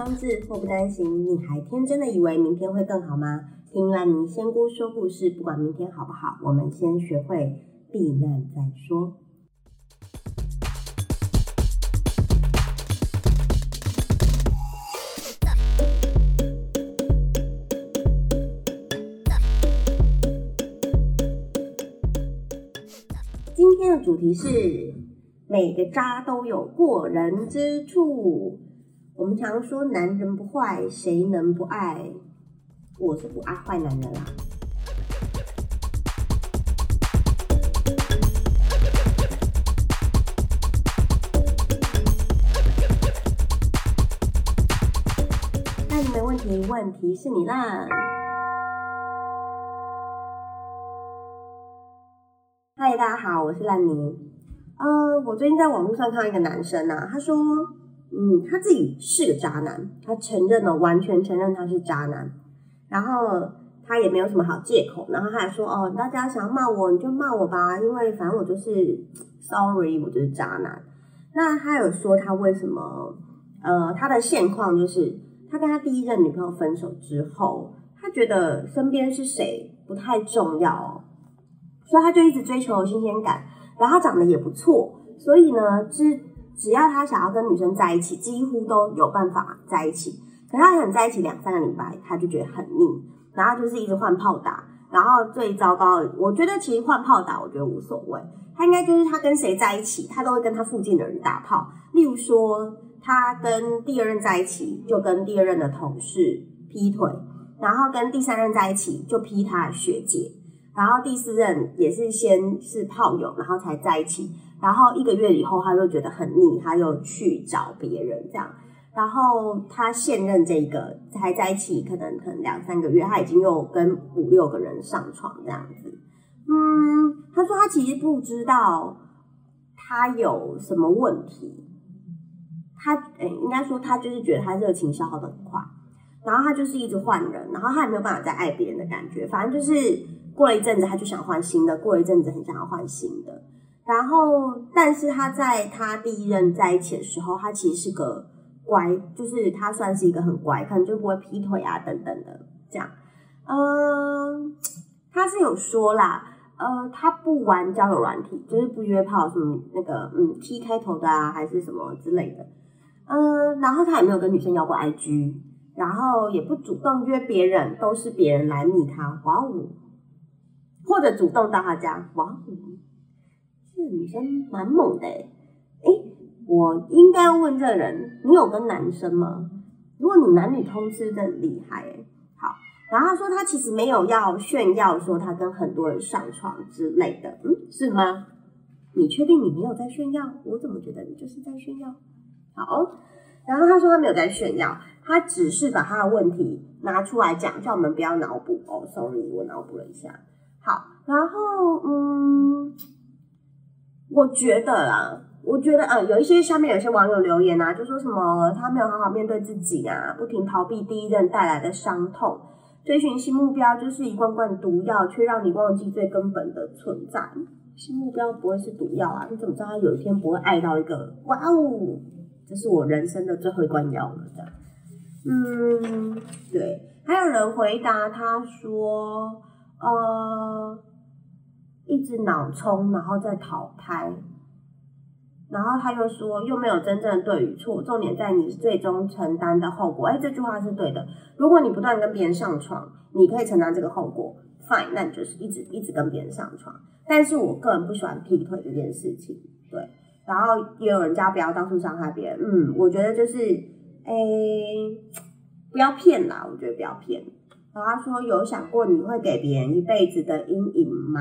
无双字，祸不单行。你还天真的以为明天会更好吗？听烂泥仙姑说故事，不管明天好不好，我们先学会避难再说。今天的主题是每个渣都有过人之处。我们常说男人不坏，谁能不爱？我是不爱坏男人啦。那你没问题，问题是你啦。嗨，大家好，我是烂泥。呃，我最近在网络上看到一个男生啊，他说，嗯，他自己是个渣男，他承认了，完全承认他是渣男，然后他也没有什么好借口，然后他还说，哦，大家想要骂我，你就骂我吧，因为反正我就是 sorry，我就是渣男。那他有说他为什么，呃，他的现况就是他跟他第一任女朋友分手之后，他觉得身边是谁不太重要。所以他就一直追求新鲜感，然后他长得也不错，所以呢，之只要他想要跟女生在一起，几乎都有办法在一起。可他可能在一起两三个礼拜，他就觉得很腻，然后就是一直换炮打。然后最糟糕的，我觉得其实换炮打，我觉得无所谓。他应该就是他跟谁在一起，他都会跟他附近的人打炮。例如说，他跟第二任在一起，就跟第二任的同事劈腿，然后跟第三任在一起，就劈他的学姐。然后第四任也是先是炮友，然后才在一起。然后一个月以后，他就觉得很腻，他又去找别人这样。然后他现任这个才在一起，可能可能两三个月，他已经又跟五六个人上床这样子。嗯，他说他其实不知道他有什么问题。他诶，应该说他就是觉得他热情消耗的很快，然后他就是一直换人，然后他也没有办法再爱别人的感觉，反正就是。过了一阵子，他就想换新的；过了一阵子，很想要换新的。然后，但是他在他第一任在一起的时候，他其实是个乖，就是他算是一个很乖，可能就不会劈腿啊等等的这样。嗯，他是有说啦，呃，他不玩交友软体，就是不约炮，什么那个嗯 T 开头的啊，还是什么之类的。嗯，然后他也没有跟女生要过 IG，然后也不主动约别人，都是别人来密他。哇哦！或者主动到他家，哇，哦女生蛮猛的哎！我应该要问这人，你有跟男生吗？如果你男女通吃，真厉害哎！好，然后他说他其实没有要炫耀，说他跟很多人上床之类的，嗯，是吗？你确定你没有在炫耀？我怎么觉得你就是在炫耀？好，然后他说他没有在炫耀，他只是把他的问题拿出来讲，叫我们不要脑补哦。Sorry，我脑补了一下。好，然后嗯，我觉得啦，我觉得啊，有一些下面有些网友留言啊，就说什么他没有好好面对自己啊，不停逃避第一任带来的伤痛，追寻新目标就是一罐罐毒药，却让你忘记最根本的存在。新目标不会是毒药啊？你怎么知道他有一天不会爱到一个哇哦，这是我人生的最后一罐药了？这样，嗯，对。还有人回答他说。呃，一直脑冲，然后再淘汰，然后他又说又没有真正的对与错，重点在你最终承担的后果。哎，这句话是对的。如果你不断跟别人上床，你可以承担这个后果，fine，那你就是一直一直跟别人上床。但是我个人不喜欢劈腿这件事情，对。然后也有人家不要到处伤害别人，嗯，我觉得就是，哎，不要骗啦，我觉得不要骗。然后他说：“有想过你会给别人一辈子的阴影吗？”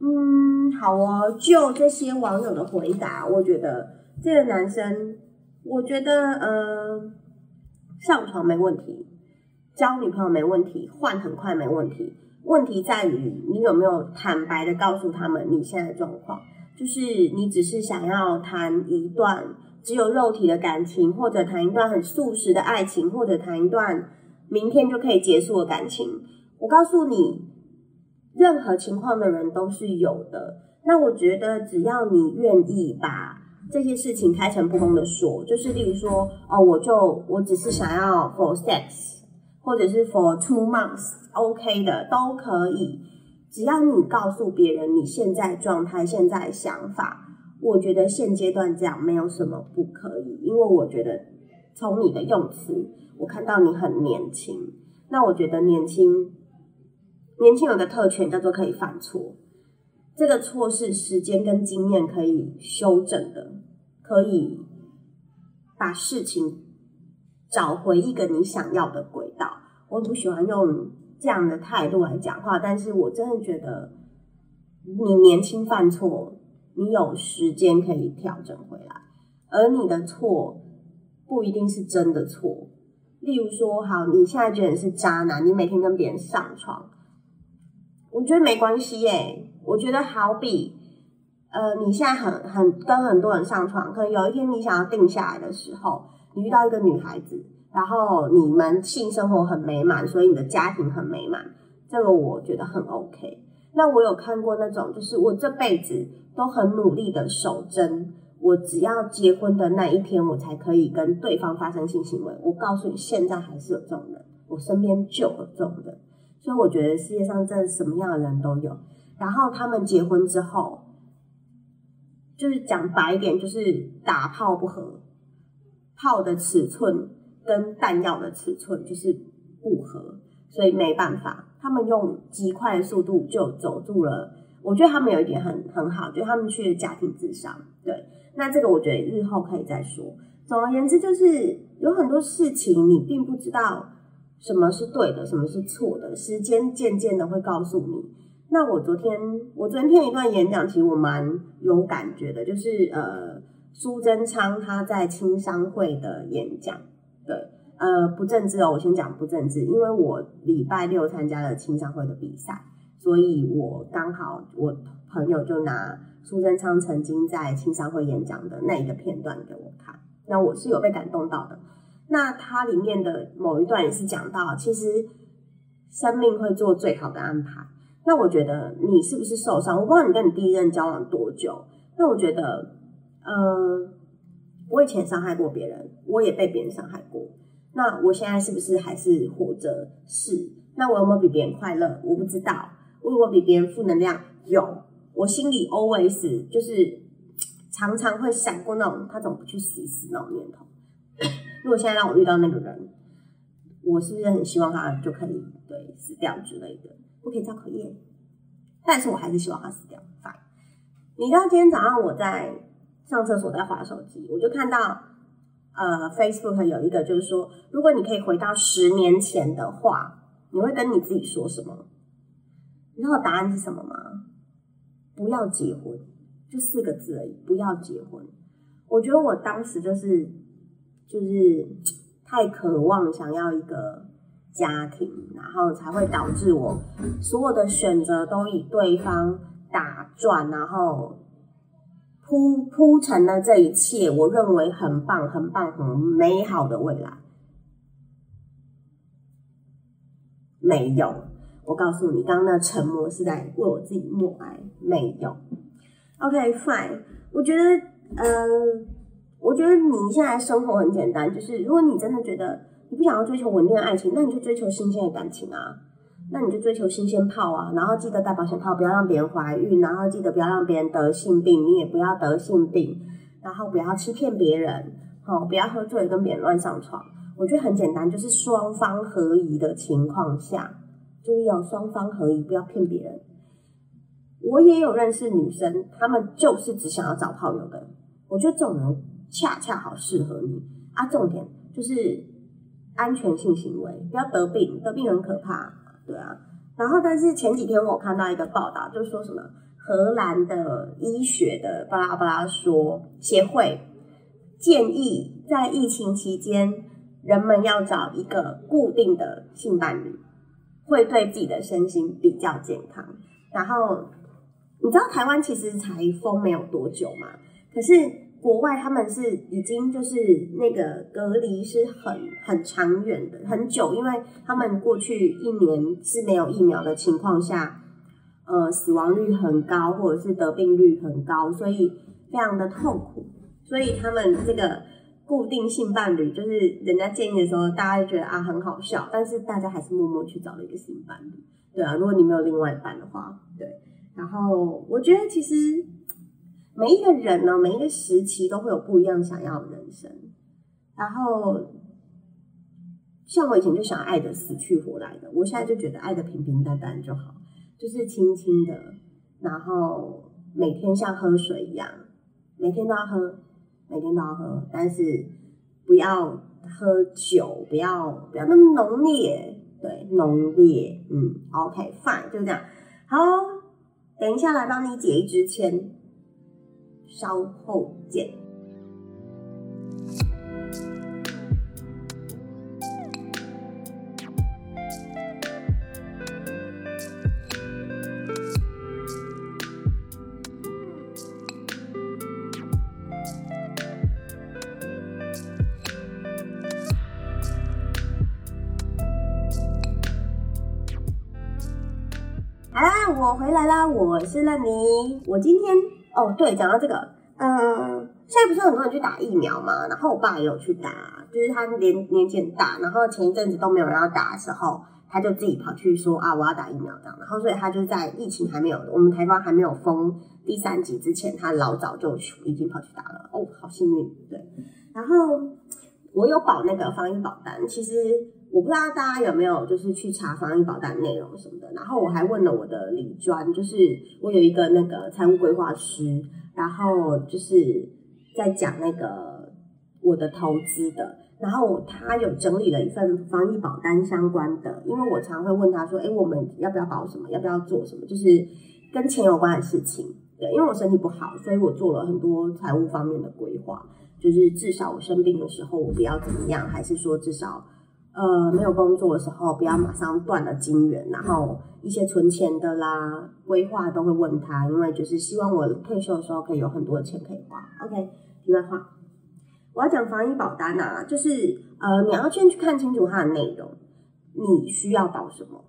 嗯，好哦。就这些网友的回答，我觉得这个男生，我觉得，嗯，上床没问题，交女朋友没问题，换很快没问题。问题在于你有没有坦白的告诉他们你现在的状况，就是你只是想要谈一段只有肉体的感情，或者谈一段很素食的爱情，或者谈一段。明天就可以结束的感情，我告诉你，任何情况的人都是有的。那我觉得，只要你愿意把这些事情开诚布公的说，就是例如说，哦，我就我只是想要 for sex，或者是 for two months，OK 的都可以，只要你告诉别人你现在状态、现在想法，我觉得现阶段这样没有什么不可以，因为我觉得从你的用词，我看到你很年轻，那我觉得年轻，年轻有个特权叫做可以犯错。这个错是时间跟经验可以修正的，可以把事情找回一个你想要的轨道。我不喜欢用这样的态度来讲话，但是我真的觉得你年轻犯错，你有时间可以调整回来，而你的错不一定是真的错。例如说，好，你现在觉得你是渣男，你每天跟别人上床，我觉得没关系耶。我觉得好比，呃，你现在很很跟很多人上床，可能有一天你想要定下来的时候，你遇到一个女孩子，然后你们性生活很美满，所以你的家庭很美满，这个我觉得很 OK。那我有看过那种，就是我这辈子都很努力的守贞，我只要结婚的那一天，我才可以跟对方发生性行为。我告诉你，现在还是有这种人，我身边就有这种人，所以我觉得世界上真的什么样的人都有。然后他们结婚之后，就是讲白一点，就是打炮不合，炮的尺寸跟弹药的尺寸就是不合，所以没办法，他们用极快的速度就走住了。我觉得他们有一点很很好，就他们去了家庭智商。对，那这个我觉得日后可以再说。总而言之，就是有很多事情你并不知道什么是对的，什么是错的，时间渐渐的会告诉你。那我昨天，我昨天听一段演讲，其实我蛮有感觉的，就是呃，苏贞昌他在青商会的演讲，对，呃，不政治哦，我先讲不政治，因为我礼拜六参加了青商会的比赛，所以我刚好我朋友就拿苏贞昌曾经在青商会演讲的那一个片段给我看，那我是有被感动到的。那它里面的某一段也是讲到，其实生命会做最好的安排。那我觉得你是不是受伤？我不知道你跟你第一任交往多久。那我觉得，呃，我以前伤害过别人，我也被别人伤害过。那我现在是不是还是活着？是。那我有没有比别人快乐？我不知道。我有没有比别人负能量？有。我心里 always 就是常常会闪过那种他怎么不去死一死那种念头。如果现在让我遇到那个人，我是不是很希望他就可以对死掉之类的？不可以交考验，但是我还是希望他死掉。烦。你知道今天早上我在上厕所在划手机，我就看到呃 Facebook 有一个就是说，如果你可以回到十年前的话，你会跟你自己说什么？你知道答案是什么吗？不要结婚，就四个字而已，不要结婚。我觉得我当时就是就是太渴望想要一个。家庭，然后才会导致我所有的选择都以对方打转，然后铺铺成了这一切，我认为很棒、很棒、很美好的未来。没有，我告诉你，刚刚那沉默是在为我自己默哀。没有，OK，fine。我觉得，呃，我觉得你现在生活很简单，就是如果你真的觉得。你不想要追求稳定的爱情，那你就追求新鲜的感情啊！那你就追求新鲜泡啊！然后记得带保险套，不要让别人怀孕，然后记得不要让别人得性病，你也不要得性病，然后不要欺骗别人，哦，不要喝醉跟别人乱上床。我觉得很简单，就是双方合宜的情况下，注意哦，双方合宜，不要骗别人。我也有认识女生，她们就是只想要找炮友的。我觉得这种人恰恰好适合你啊！重点就是。安全性行为，不要得病，得病很可怕，对啊。然后，但是前几天我看到一个报道，就说什么荷兰的医学的巴拉巴拉说协会建议，在疫情期间，人们要找一个固定的性伴侣，会对自己的身心比较健康。然后，你知道台湾其实才封没有多久嘛，可是。国外他们是已经就是那个隔离是很很长远的很久，因为他们过去一年是没有疫苗的情况下，呃，死亡率很高，或者是得病率很高，所以非常的痛苦。所以他们这个固定性伴侣，就是人家建议的时候，大家就觉得啊很好笑，但是大家还是默默去找了一个新伴侣。对啊，如果你没有另外一半的话，对。然后我觉得其实每一个人呢，每一个时期都会有不一样想要的人生。然后像我以前就想爱的死去活来的，我现在就觉得爱的平平淡淡就好，就是轻轻的，然后每天像喝水一样，每天都要喝，每天都要喝，但是不要喝酒，不要不要那么浓烈。对，浓烈，嗯，OK，fine，就这样。好，等一下来帮你解一支签，稍后见。我回来啦，我是烂泥。我今天哦，对，讲到这个，嗯，现在不是很多人去打疫苗嘛？然后我爸也有去打，就是他年年纪很大，然后前一阵子都没有人要打的时候，他就自己跑去说啊，我要打疫苗这样。然后所以他就在疫情还没有，我们台湾还没有封第三级之前，他老早就已经跑去打了。哦，好幸运，对。然后我有保那个防疫保单，其实。我不知道大家有没有就是去查防疫保单内容什么的，然后我还问了我的理专，就是我有一个那个财务规划师，然后就是在讲那个我的投资的，然后他有整理了一份防疫保单相关的，因为我常会问他说，哎，我们要不要保什么，要不要做什么，就是跟钱有关的事情。对，因为我身体不好，所以我做了很多财务方面的规划，就是至少我生病的时候我不要怎么样，还是说至少。呃，没有工作的时候，不要马上断了金源，然后一些存钱的啦、规划都会问他，因为就是希望我退休的时候可以有很多的钱可以花。OK，题外话，我要讲防疫保单啊，就是呃，你要先去看清楚它的内容，你需要保什么。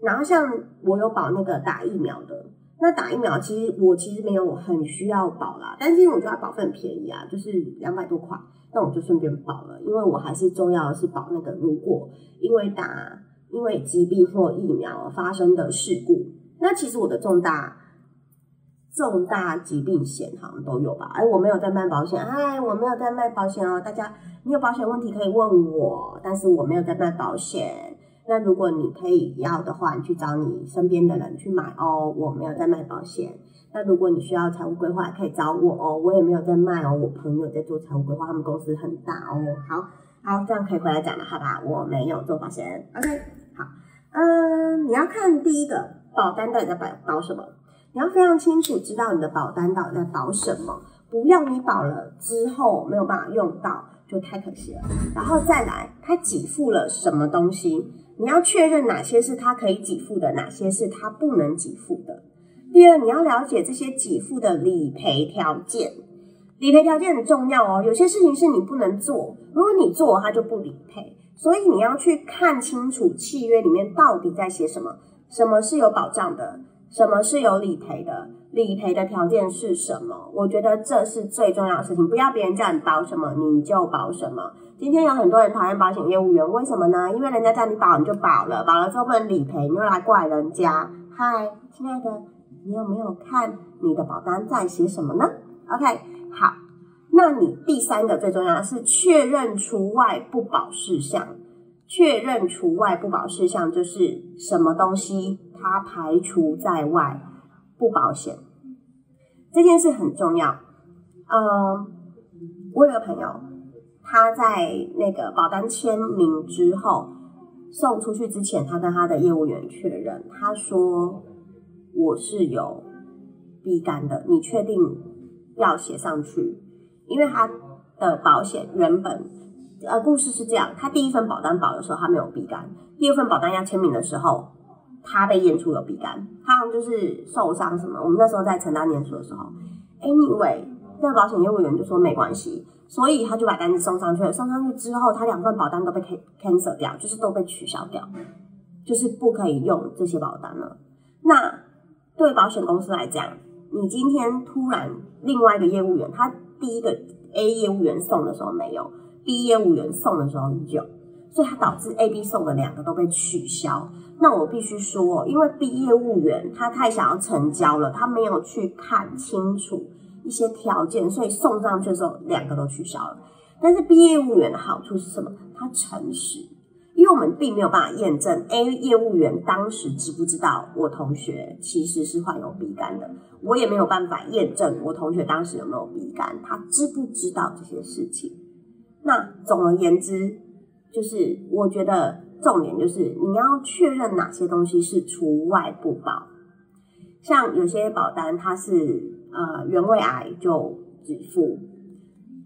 然后像我有保那个打疫苗的，那打疫苗其实我其实没有很需要保啦，但是因为我觉得保费很便宜啊，就是两百多块。那我就顺便保了，因为我还是重要的是保那个，如果因为打因为疾病或疫苗发生的事故，那其实我的重大重大疾病险好像都有吧？哎，我没有在卖保险，哎，我没有在卖保险哦，大家你有保险问题可以问我，但是我没有在卖保险。那如果你可以要的话，你去找你身边的人去买哦，我没有在卖保险。那如果你需要财务规划，可以找我哦，我也没有在卖哦，我朋友在做财务规划，他们公司很大哦。好，好，这样可以回来讲了，好吧？我没有做保险，OK。好，嗯，你要看第一个保单到底在保保什么，你要非常清楚知道你的保单到底在保什么，不要你保了之后没有办法用到，就太可惜了。然后再来，他给付了什么东西，你要确认哪些是他可以给付的，哪些是他不能给付的。第二，你要了解这些给付的理赔条件，理赔条件很重要哦。有些事情是你不能做，如果你做，它就不理赔。所以你要去看清楚契约里面到底在写什么，什么是有保障的，什么是有理赔的，理赔的条件是什么？我觉得这是最重要的事情。不要别人叫你保什么你就保什么。今天有很多人讨厌保险业务员，为什么呢？因为人家叫你保你就保了，保了之后不能理赔，你又来怪人家。嗨，亲爱的。你有没有看你的保单在写什么呢？OK，好，那你第三个最重要的是确认除外不保事项。确认除外不保事项就是什么东西它排除在外不保险，这件事很重要。嗯，我有个朋友，他在那个保单签名之后送出去之前，他跟他的业务员确认，他说。我是有 B 肝的，你确定要写上去？因为他的保险原本呃故事是这样，他第一份保单保的时候他没有 B 肝，第二份保单要签名的时候他被验出有 B 肝，他好像就是受伤什么。我们那时候在承担念书的时候，Anyway，那个保险业务员就说没关系，所以他就把单子送上去了。送上去之后，他两份保单都被 cancel 掉，就是都被取消掉，就是不可以用这些保单了。那对保险公司来讲，你今天突然另外一个业务员，他第一个 A 业务员送的时候没有，B 业务员送的时候有，所以他导致 A、B 送的两个都被取消。那我必须说，因为 B 业务员他太想要成交了，他没有去看清楚一些条件，所以送上去的时候两个都取消了。但是 B 业务员的好处是什么？他诚实，因为我们并没有办法验证 A 业务员当时知不知道我同学其实是患有鼻肝的，我也没有办法验证我同学当时有没有鼻肝，他知不知道这些事情。那总而言之，就是我觉得。重点就是你要确认哪些东西是除外不保，像有些保单它是呃原位癌就只付，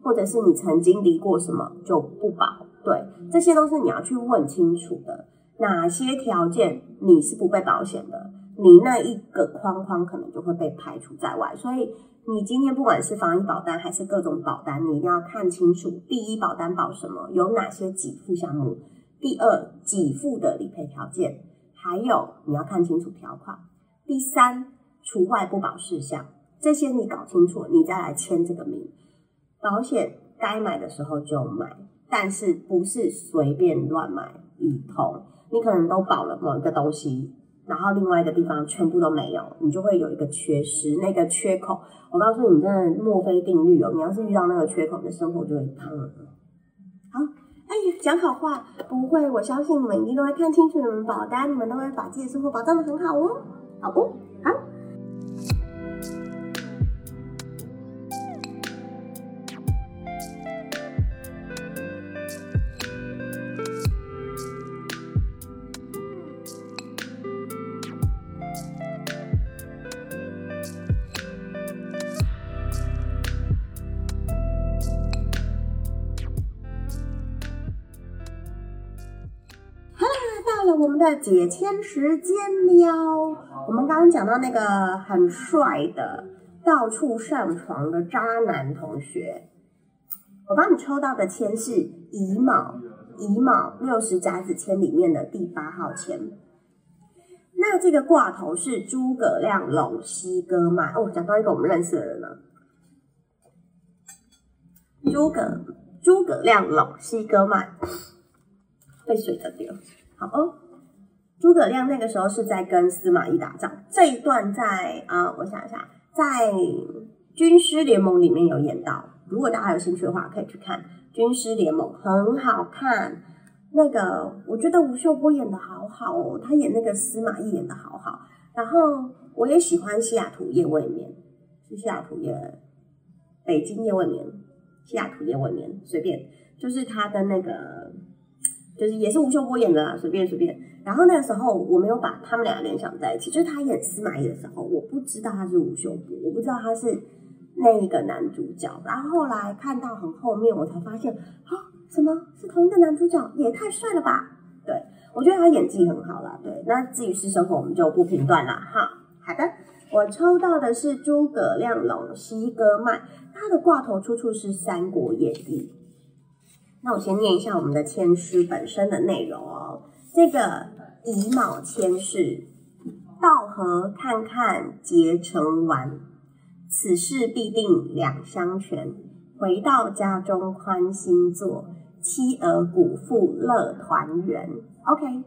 或者是你曾经离过什么就不保，对，这些都是你要去问清楚的。哪些条件你是不被保险的，你那一个框框可能就会被排除在外。所以你今天不管是防疫保单还是各种保单，你一定要看清楚第一保单保什么，有哪些给付项目。第二，给付的理赔条件，还有你要看清楚条款。第三，除外不保事项，这些你搞清楚，你再来签这个名。保险该买的时候就买，但是不是随便乱买一通。你可能都保了某一个东西，然后另外一个地方全部都没有，你就会有一个缺失，那个缺口。我告诉你，真的墨菲定律哦，你要是遇到那个缺口，你的生活就会烫了。哎呀，讲好话不会，我相信你们一定都会看清楚你们保单，你们都会把自己的生活保障的很好哦，好不？好。解签时间了。我们刚刚讲到那个很帅的到处上床的渣男同学，我帮你抽到的签是乙卯，乙卯六十甲子签里面的第八号签。那这个挂头是诸葛亮陇西哥迈哦，讲到一个我们认识的人了。诸葛诸葛亮陇西哥迈被水的丢。好哦，诸葛亮那个时候是在跟司马懿打仗，这一段在啊，我想一下，在军师联盟里面有演到。如果大家有兴趣的话，可以去看军师联盟，很好看。那个我觉得吴秀波演的好好哦，他演那个司马懿演的好好。然后我也喜欢西雅图夜未眠，是西雅图夜，北京夜未眠，西雅图夜未眠，随便，就是他的那个。就是也是吴秀波演的啦，随便随便。然后那个时候我没有把他们俩联想在一起，就是他演司马懿的时候，我不知道他是吴秀波，我不知道他是那一个男主角。然后后来看到很后面，我才发现啊，什么是同一个男主角？也太帅了吧！对我觉得他演技很好啦。对，那至于私生活我们就不评断了哈。好的，我抽到的是诸葛亮陇西哥迈，他的挂头出处是《三国演义》。那我先念一下我们的签诗本身的内容哦。这个乙卯千事：道合看看结成完，此事必定两相全。回到家中宽心坐，妻儿鼓腹乐团圆。OK，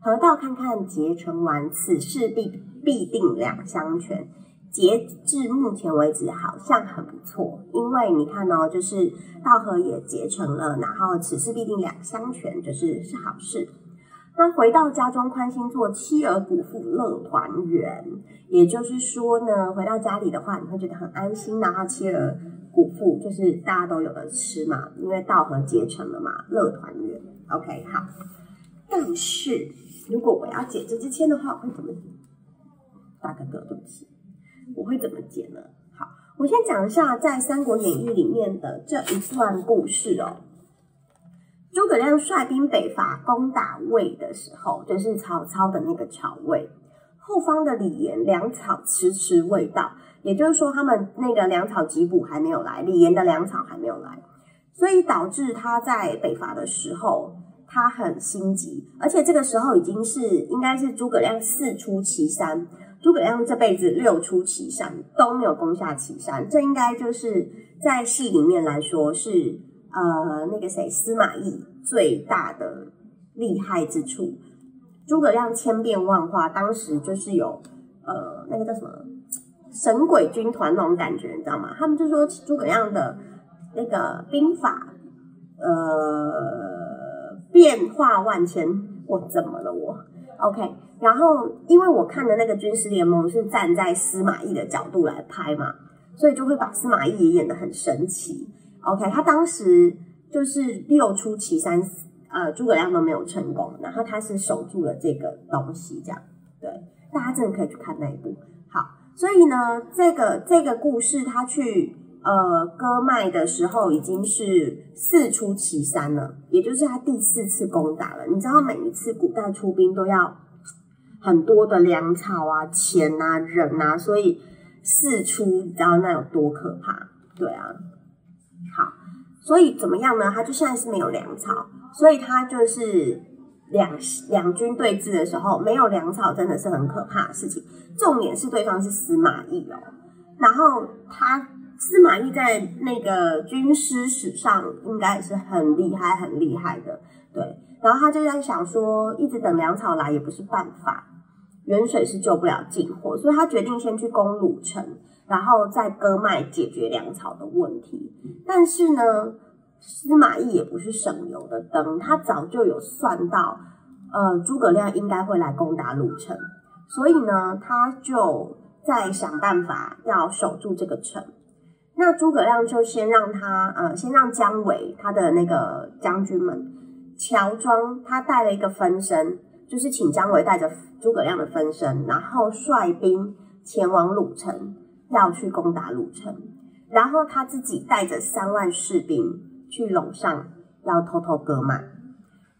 合道看看结成完，此事必必定两相全。截至目前为止，好像很不错，因为你看哦，就是道合也结成了，然后此事必定两相全，就是是好事。那回到家中宽心坐，妻儿鼓腹乐团圆，也就是说呢，回到家里的话，你会觉得很安心，然后妻儿鼓腹，就是大家都有的吃嘛，因为道和结成了嘛，乐团圆。OK，好。但是如果我要解这支签的话，我会怎么解？大哥哥，对不起。我会怎么解呢？好，我先讲一下在《三国演义》里面的这一段故事哦。诸葛亮率兵北伐，攻打魏的时候，就是曹操的那个曹魏，后方的李严粮草迟迟未到，也就是说，他们那个粮草缉捕还没有来，李严的粮草还没有来，所以导致他在北伐的时候，他很心急，而且这个时候已经是应该是诸葛亮四出祁山。诸葛亮这辈子六出祁山都没有攻下祁山，这应该就是在戏里面来说是呃那个谁司马懿最大的厉害之处。诸葛亮千变万化，当时就是有呃那个叫什么神鬼军团那种感觉，你知道吗？他们就说诸葛亮的那个兵法呃变化万千。我怎么了我？OK，然后因为我看的那个军师联盟是站在司马懿的角度来拍嘛，所以就会把司马懿也演得很神奇。OK，他当时就是六出祁山。呃，诸葛亮都没有成功，然后他是守住了这个东西，这样对，大家真的可以去看那一部。好，所以呢，这个这个故事他去呃割麦的时候已经是四出祁山了，也就是他第四次攻打了。你知道每一次古代出兵都要很多的粮草啊、钱啊、人啊，所以四出你知道那有多可怕？对啊，所以怎么样呢？他就现在是没有粮草。所以他就是两两军对峙的时候，没有粮草真的是很可怕的事情。重点是对方是司马懿哦，然后他司马懿在那个军师史上应该是很厉害很厉害的，对。然后他就在想说，一直等粮草来也不是办法，远水是救不了近火，所以他决定先去攻鲁城，然后再割麦解决粮草的问题。但是呢？司马懿也不是省油的灯，他早就有算到，呃，诸葛亮应该会来攻打鲁城，所以呢，他就在想办法要守住这个城。那诸葛亮就先让他，呃，先让姜维他的那个将军们乔装，他带了一个分身，就是请姜维带着诸葛亮的分身，然后率兵前往鲁城，要去攻打鲁城，然后他自己带着三万士兵。去陇上要偷偷割麦，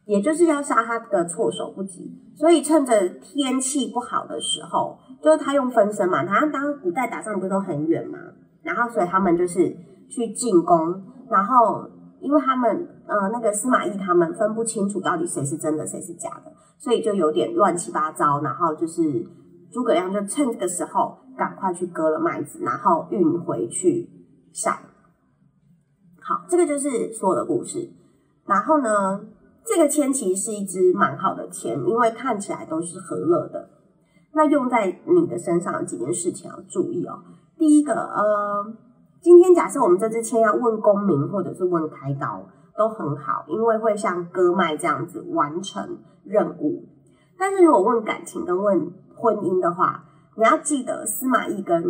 也就是要杀他的措手不及。所以趁着天气不好的时候，就是他用分身嘛，他当古代打仗不是都很远嘛，然后所以他们就是去进攻，然后因为他们呃那个司马懿他们分不清楚到底谁是真的谁是假的，所以就有点乱七八糟。然后就是诸葛亮就趁这个时候赶快去割了麦子，然后运回去晒。好，这个就是所有的故事。然后呢，这个签其实是一支蛮好的签，因为看起来都是和乐的。那用在你的身上几件事情要注意哦。第一个，呃，今天假设我们这支签要问功名或者是问开刀，都很好，因为会像割麦这样子完成任务。但是如果问感情跟问婚姻的话，你要记得司马懿跟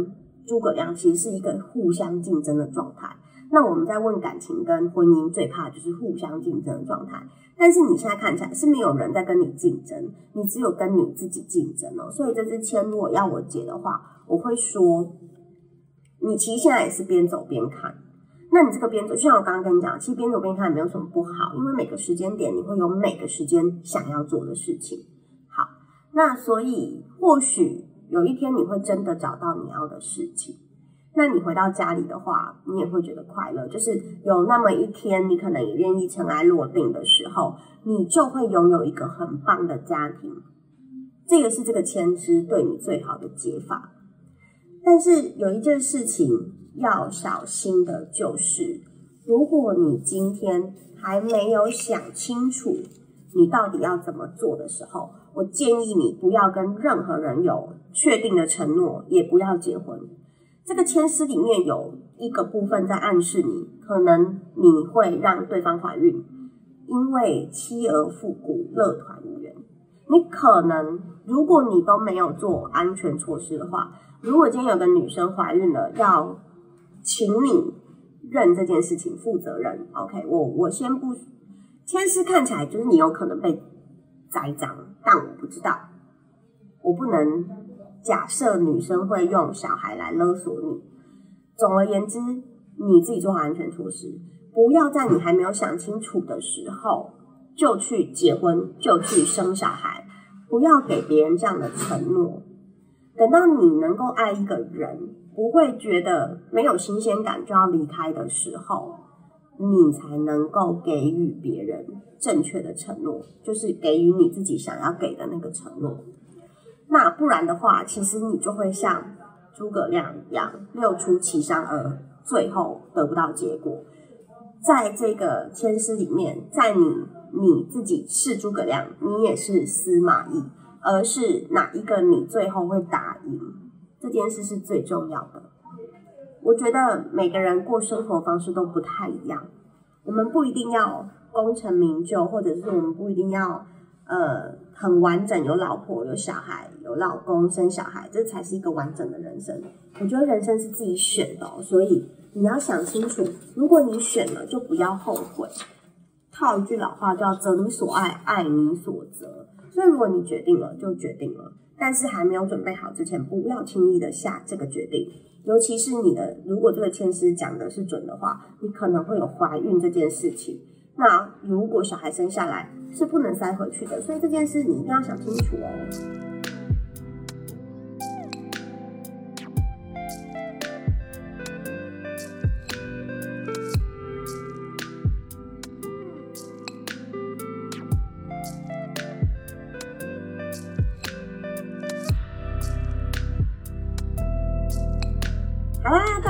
诸葛亮其实是一个互相竞争的状态。那我们在问感情跟婚姻，最怕就是互相竞争的状态。但是你现在看起来是没有人在跟你竞争，你只有跟你自己竞争哦。所以这支签如果要我解的话，我会说，你其实现在也是边走边看。那你这个边走，就像我刚刚跟你讲，其实边走边看也没有什么不好，因为每个时间点你会有每个时间想要做的事情。好，那所以或许有一天你会真的找到你要的事情。那你回到家里的话，你也会觉得快乐。就是有那么一天，你可能也愿意尘埃落定的时候，你就会拥有一个很棒的家庭。这个是这个签支对你最好的解法。但是有一件事情要小心的，就是如果你今天还没有想清楚你到底要怎么做的时候，我建议你不要跟任何人有确定的承诺，也不要结婚。这个签诗里面有一个部分在暗示你，可能你会让对方怀孕，因为妻儿复古乐团圆。你可能如果你都没有做安全措施的话，如果今天有个女生怀孕了，要请你认这件事情负责任。OK，我我先不签诗看起来就是你有可能被栽赃，但我不知道，我不能。假设女生会用小孩来勒索你，总而言之，你自己做好安全措施，不要在你还没有想清楚的时候就去结婚，就去生小孩，不要给别人这样的承诺。等到你能够爱一个人，不会觉得没有新鲜感就要离开的时候，你才能够给予别人正确的承诺，就是给予你自己想要给的那个承诺。那不然的话，其实你就会像诸葛亮一样，六出祁山而最后得不到结果。在这个千诗里面，在你你自己是诸葛亮，你也是司马懿，而是哪一个你最后会打赢这件事是最重要的。我觉得每个人过生活方式都不太一样，我们不一定要功成名就，或者是我们不一定要呃很完整，有老婆有小孩有老公生小孩，这才是一个完整的人生。我觉得人生是自己选的，所以。你要想清楚，如果你选了，就不要后悔。套一句老话叫“择你所爱，爱你所择”。所以，如果你决定了，就决定了。但是还没有准备好之前，不要轻易的下这个决定。尤其是你的，如果这个签师讲的是准的话，你可能会有怀孕这件事情。那如果小孩生下来是不能塞回去的，所以这件事你一定要想清楚哦。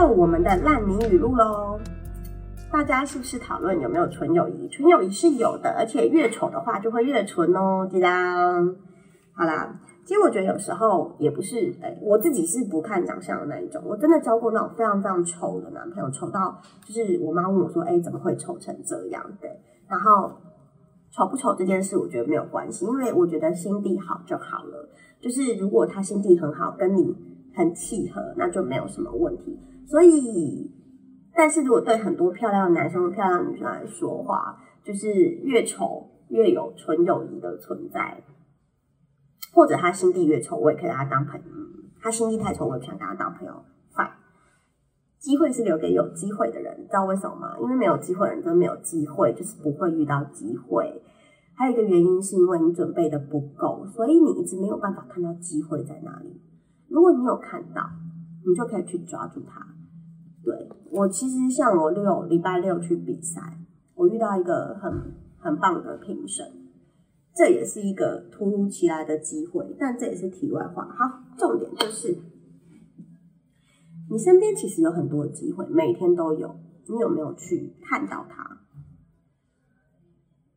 我们的烂泥语录喽，大家是不是讨论有没有纯友谊？纯友谊是有的，而且越丑的话就会越纯哦。记得，好啦，其实我觉得有时候也不是，哎，我自己是不看长相的那一种。我真的交过那种非常非常丑的男朋友，丑到就是我妈问我说：“哎，怎么会丑成这样？”对，然后丑不丑这件事，我觉得没有关系，因为我觉得心地好就好了。就是如果他心地很好，跟你很契合，那就没有什么问题。所以，但是如果对很多漂亮的男生、漂亮女生来说话，就是越丑越有纯友谊的存在，或者他心地越丑，我也可以跟他当朋友。他心地太丑，我也不想跟他当朋友。坏机会是留给有机会的人，知道为什么吗？因为没有机会的人就没有机会，就是不会遇到机会。还有一个原因是因为你准备的不够，所以你一直没有办法看到机会在哪里。如果你有看到，你就可以去抓住它。对我其实像我六礼拜六去比赛，我遇到一个很很棒的评审，这也是一个突如其来的机会，但这也是题外话。好，重点就是你身边其实有很多机会，每天都有，你有没有去看到它？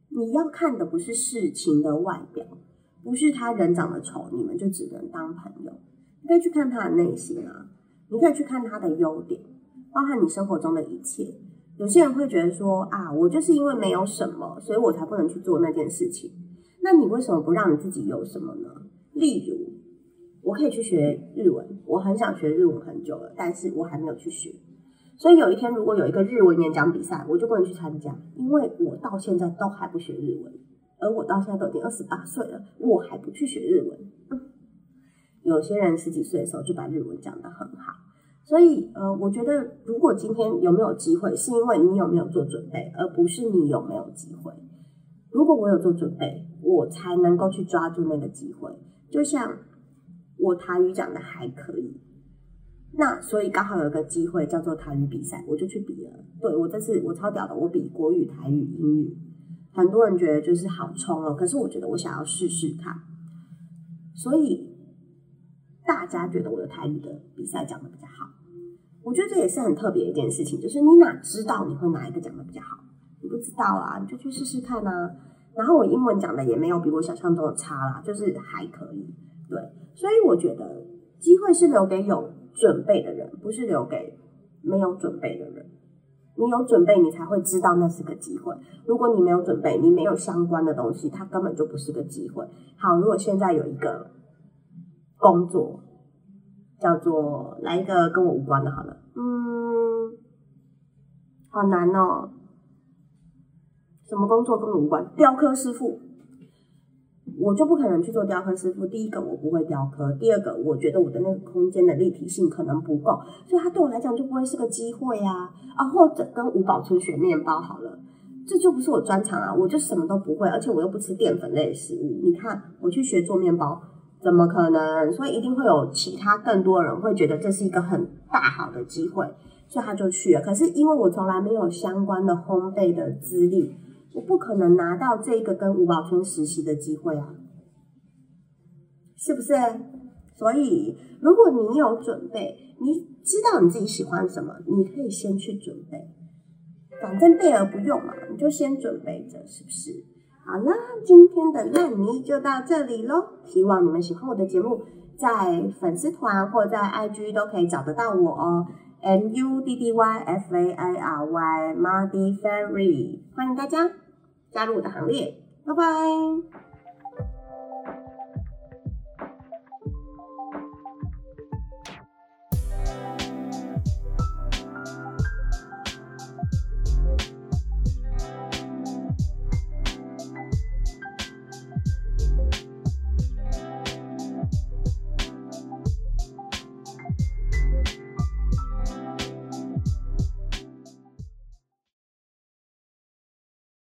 你要看的不是事情的外表，不是他人长得丑，你们就只能当朋友。你可以去看他的内心啊，你可以去看他的优点，包含你生活中的一切。有些人会觉得说啊，我就是因为没有什么，所以我才不能去做那件事情。那你为什么不让你自己有什么呢？例如，我可以去学日文，我很想学日文很久了，但是我还没有去学。所以有一天，如果有一个日文演讲比赛，我就不能去参加，因为我到现在都还不学日文，而我到现在都已经二十八岁了，我还不去学日文。有些人十几岁的时候就把日文讲得很好，所以呃，我觉得如果今天有没有机会，是因为你有没有做准备，而不是你有没有机会。如果我有做准备，我才能够去抓住那个机会。就像我台语讲的还可以，那所以刚好有个机会叫做台语比赛，我就去比了。对我这次我超屌的，我比国语、台语、英语。很多人觉得就是好冲哦，可是我觉得我想要试试看，所以。大家觉得我的台语的比赛讲的比较好，我觉得这也是很特别一件事情，就是你哪知道你会哪一个讲的比较好？你不知道啊，你就去试试看啊。然后我英文讲的也没有比我想象中的差啦，就是还可以。对，所以我觉得机会是留给有准备的人，不是留给没有准备的人。你有准备，你才会知道那是个机会。如果你没有准备，你没有相关的东西，它根本就不是个机会。好，如果现在有一个。工作叫做来一个跟我无关的，好了，嗯，好难哦。什么工作跟我无关？雕刻师傅，我就不可能去做雕刻师傅。第一个，我不会雕刻；第二个，我觉得我的那个空间的立体性可能不够，所以它对我来讲就不会是个机会啊啊！或者跟吴宝春学面包好了，这就不是我专长啊，我就什么都不会，而且我又不吃淀粉类食物。你看，我去学做面包。怎么可能？所以一定会有其他更多人会觉得这是一个很大好的机会，所以他就去了。可是因为我从来没有相关的烘焙的资历，我不可能拿到这个跟吴宝春实习的机会啊，是不是？所以，如果你有准备，你知道你自己喜欢什么，你可以先去准备。反正备而不用嘛，你就先准备着，是不是？好啦，今天的烂泥就到这里喽。希望你们喜欢我的节目，在粉丝团或在 IG 都可以找得到我哦。M U D D Y F A I R Y Muddy Fairy，欢迎大家加入我的行列，拜拜。